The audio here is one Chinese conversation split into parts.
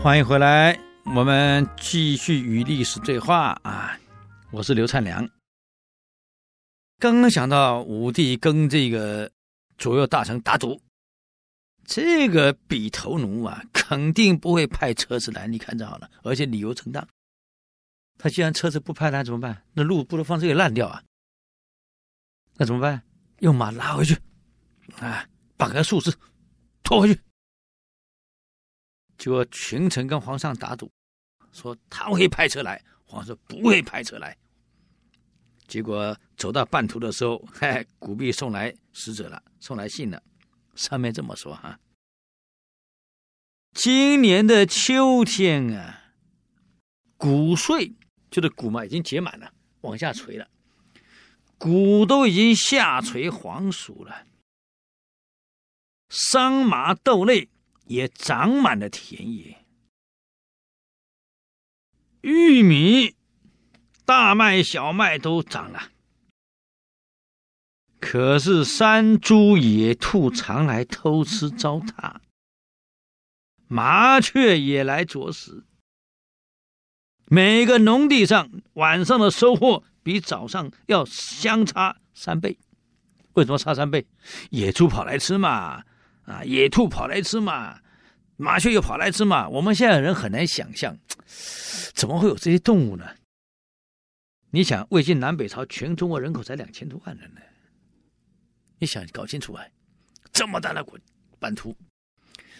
欢迎回来，我们继续与历史对话啊！我是刘灿良。刚刚想到武帝跟这个左右大臣打赌，这个比头奴啊，肯定不会派车子来。你看着好了，而且理由正当。他既然车子不派来，怎么办？那路不能放这里烂掉啊！那怎么办？用马拉回去，啊，绑个树枝拖回去。就群臣跟皇上打赌，说他会派车来，皇上说不会派车来。结果走到半途的时候，嗨，古币送来使者了，送来信了，上面这么说哈：今年的秋天啊，谷穗就是谷嘛，已经结满了，往下垂了，谷都已经下垂黄熟了，桑麻豆类。也长满了田野，玉米、大麦、小麦都长了。可是山猪、野兔常来偷吃糟蹋，麻雀也来啄食。每个农地上晚上的收获比早上要相差三倍。为什么差三倍？野猪跑来吃嘛。啊，野兔跑来吃嘛，麻雀又跑来吃嘛。我们现在人很难想象，怎么会有这些动物呢？你想，魏晋南北朝全中国人口才两千多万人呢，你想搞清楚啊，这么大的国版图，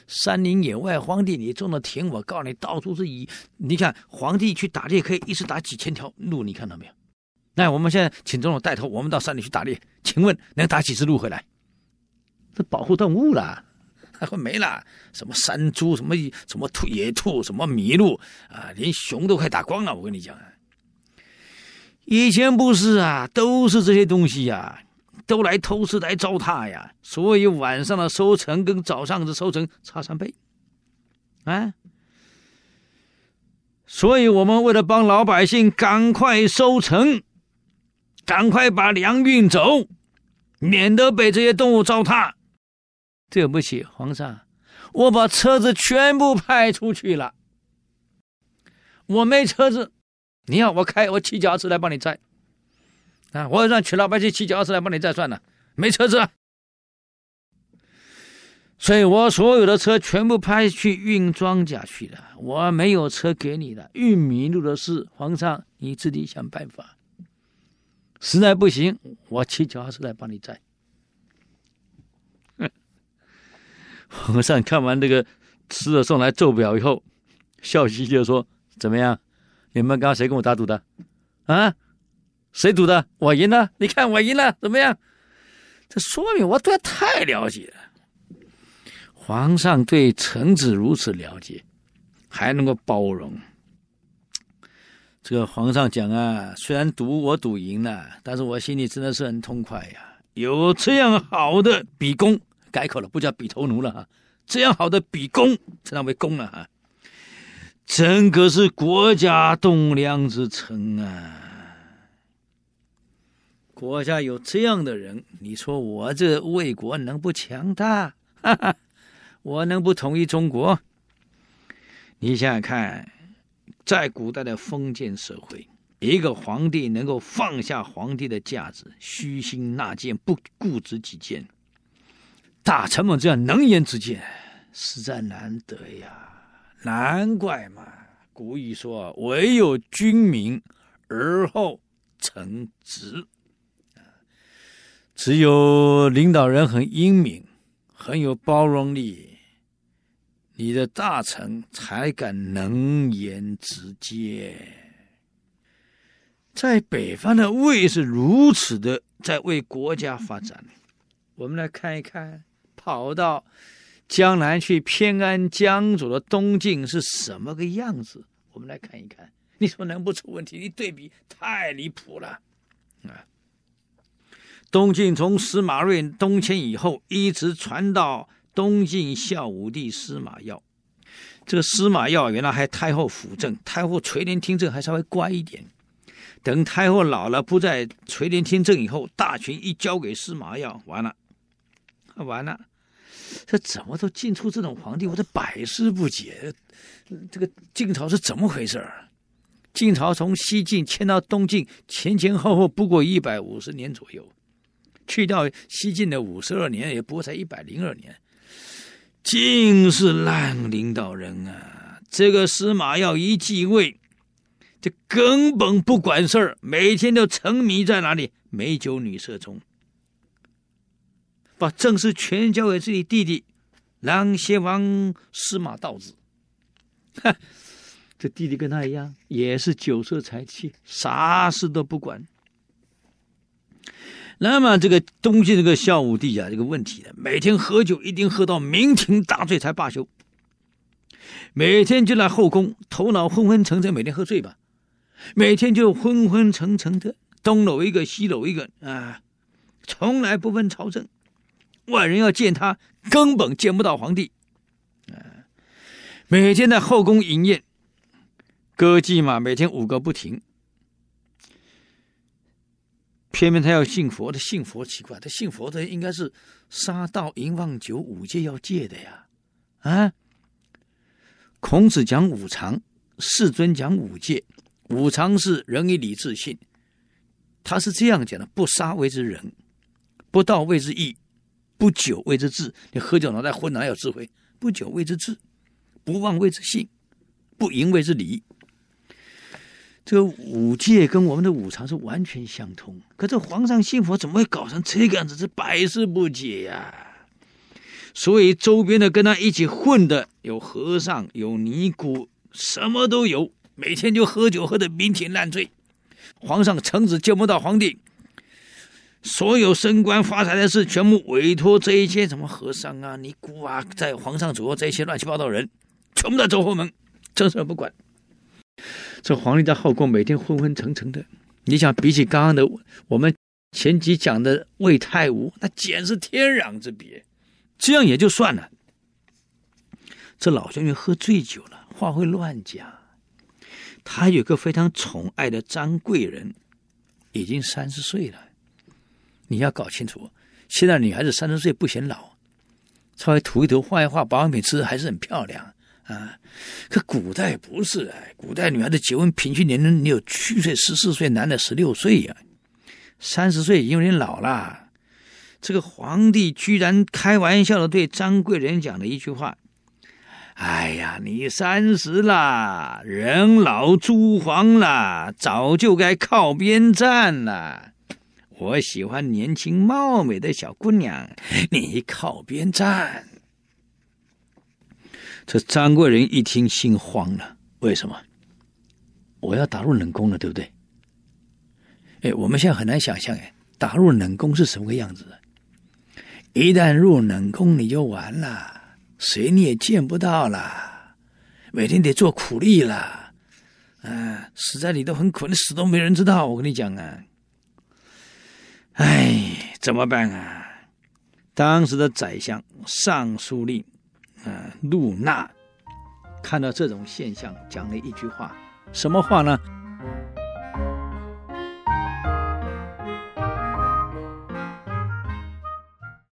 山林野外、荒地里种的田，我告诉你，到处是以。你看，皇帝去打猎可以一次打几千条鹿，你看到没有？那我们现在请总统带头，我们到山里去打猎，请问能打几只鹿回来？这保护动物了，还会没了？什么山猪，什么什么兔、野兔，什么麋鹿啊，连熊都快打光了。我跟你讲啊，以前不是啊，都是这些东西呀、都来偷吃来糟蹋呀。所以晚上的收成跟早上的收成差三倍，啊。所以我们为了帮老百姓赶快收成，赶快把粮运走，免得被这些动物糟蹋。对不起，皇上，我把车子全部派出去了。我没车子，你要我开，我骑脚踏车来帮你载。啊，我让全老百姓骑脚踏车来帮你载算了，没车子，所以我所有的车全部派去运庄稼去了。我没有车给你的，运米路的事，皇上你自己想办法。实在不行，我骑脚踏车来帮你载。皇上看完这个使者送来奏表以后，笑嘻嘻的说：“怎么样？你们刚刚谁跟我打赌的？啊？谁赌的？我赢了。你看我赢了，怎么样？这说明我对他太了解了。皇上对臣子如此了解，还能够包容。这个皇上讲啊，虽然赌我赌赢了，但是我心里真的是很痛快呀。有这样好的比公。”改口了，不叫比头奴了哈，这样好的比公，称他为公了哈，真可是国家栋梁之臣啊！国家有这样的人，你说我这魏国能不强大？哈哈，我能不统一中国？你想想看，在古代的封建社会，一个皇帝能够放下皇帝的架子，虚心纳谏，不固执己见。大臣们这样能言之见，实在难得呀！难怪嘛，古语说：“唯有君明而后臣直。”只有领导人很英明，很有包容力，你的大臣才敢能言直谏。在北方的魏是如此的，在为国家发展。我们来看一看。跑到江南去偏安江左的东晋是什么个样子？我们来看一看。你说能不出问题？你对比太离谱了啊！东晋从司马睿东迁以后，一直传到东晋孝武帝司马曜。这个司马曜原来还太后辅政，太后垂帘听政还稍微乖一点。等太后老了不再垂帘听政以后，大权一交给司马曜，完了，完了。这怎么都进出这种皇帝，我这百思不解。这个晋朝是怎么回事儿？晋朝从西晋迁到东晋，前前后后不过一百五十年左右，去掉西晋的五十二年，也不过才一百零二年。尽是烂领导人啊！这个司马曜一继位，这根本不管事儿，每天都沉迷在哪里美酒女色中，把政事全交给自己弟弟琅邪王司马道子。哈，这弟弟跟他一样，也是酒色财气，啥事都不管。那么这个东晋这个孝武帝啊，这个问题呢，每天喝酒一定喝到酩酊大醉才罢休。每天就在后宫，头脑昏昏沉沉，每天喝醉吧，每天就昏昏沉沉的，东搂一个西搂一个啊，从来不问朝政。外人要见他，根本见不到皇帝。啊每天在后宫饮宴，歌妓嘛，每天五个不停。偏偏他要信佛，他信佛奇怪，他信佛的应该是杀盗淫妄酒五戒要戒的呀，啊！孔子讲五常，世尊讲五戒，五常是仁义礼智信，他是这样讲的：不杀谓之仁，不盗谓之义，不久谓之智。你喝酒脑袋昏，哪有智慧？不久谓之智。不妄谓之信，不淫谓之礼。这个五戒跟我们的五常是完全相通。可这皇上信佛，怎么会搞成这个样子？是百思不解呀。所以周边的跟他一起混的有和尚，有尼姑，什么都有。每天就喝酒，喝的酩酊烂醉。皇上臣子见不到皇帝，所有升官发财的事，全部委托这一些什么和尚啊、尼姑啊，在皇上左右这些乱七八糟人。全部都走后门，正事不管。这皇帝的后宫每天昏昏沉沉的，你想比起刚刚的我们前集讲的魏太武，那简直天壤之别。这样也就算了，这老将军喝醉酒了，话会乱讲。他有个非常宠爱的张贵人，已经三十岁了。你要搞清楚，现在女孩子三十岁不显老，稍微涂一涂画一画保养品吃还是很漂亮。啊，可古代不是，古代女孩子结婚平均年龄你有虚岁十四岁，男的十六岁呀，三十岁已经有点老了。这个皇帝居然开玩笑的对张贵人讲了一句话：“哎呀，你三十了，人老珠黄了，早就该靠边站了。我喜欢年轻貌美的小姑娘，你靠边站。”这张贵人一听，心慌了。为什么？我要打入冷宫了，对不对？哎，我们现在很难想象，哎，打入冷宫是什么个样子？一旦入冷宫，你就完了，谁你也见不到了，每天得做苦力了，啊，死在里头很苦，你死都没人知道。我跟你讲啊，哎，怎么办啊？当时的宰相尚书令。嗯，陆纳看到这种现象，讲了一句话，什么话呢？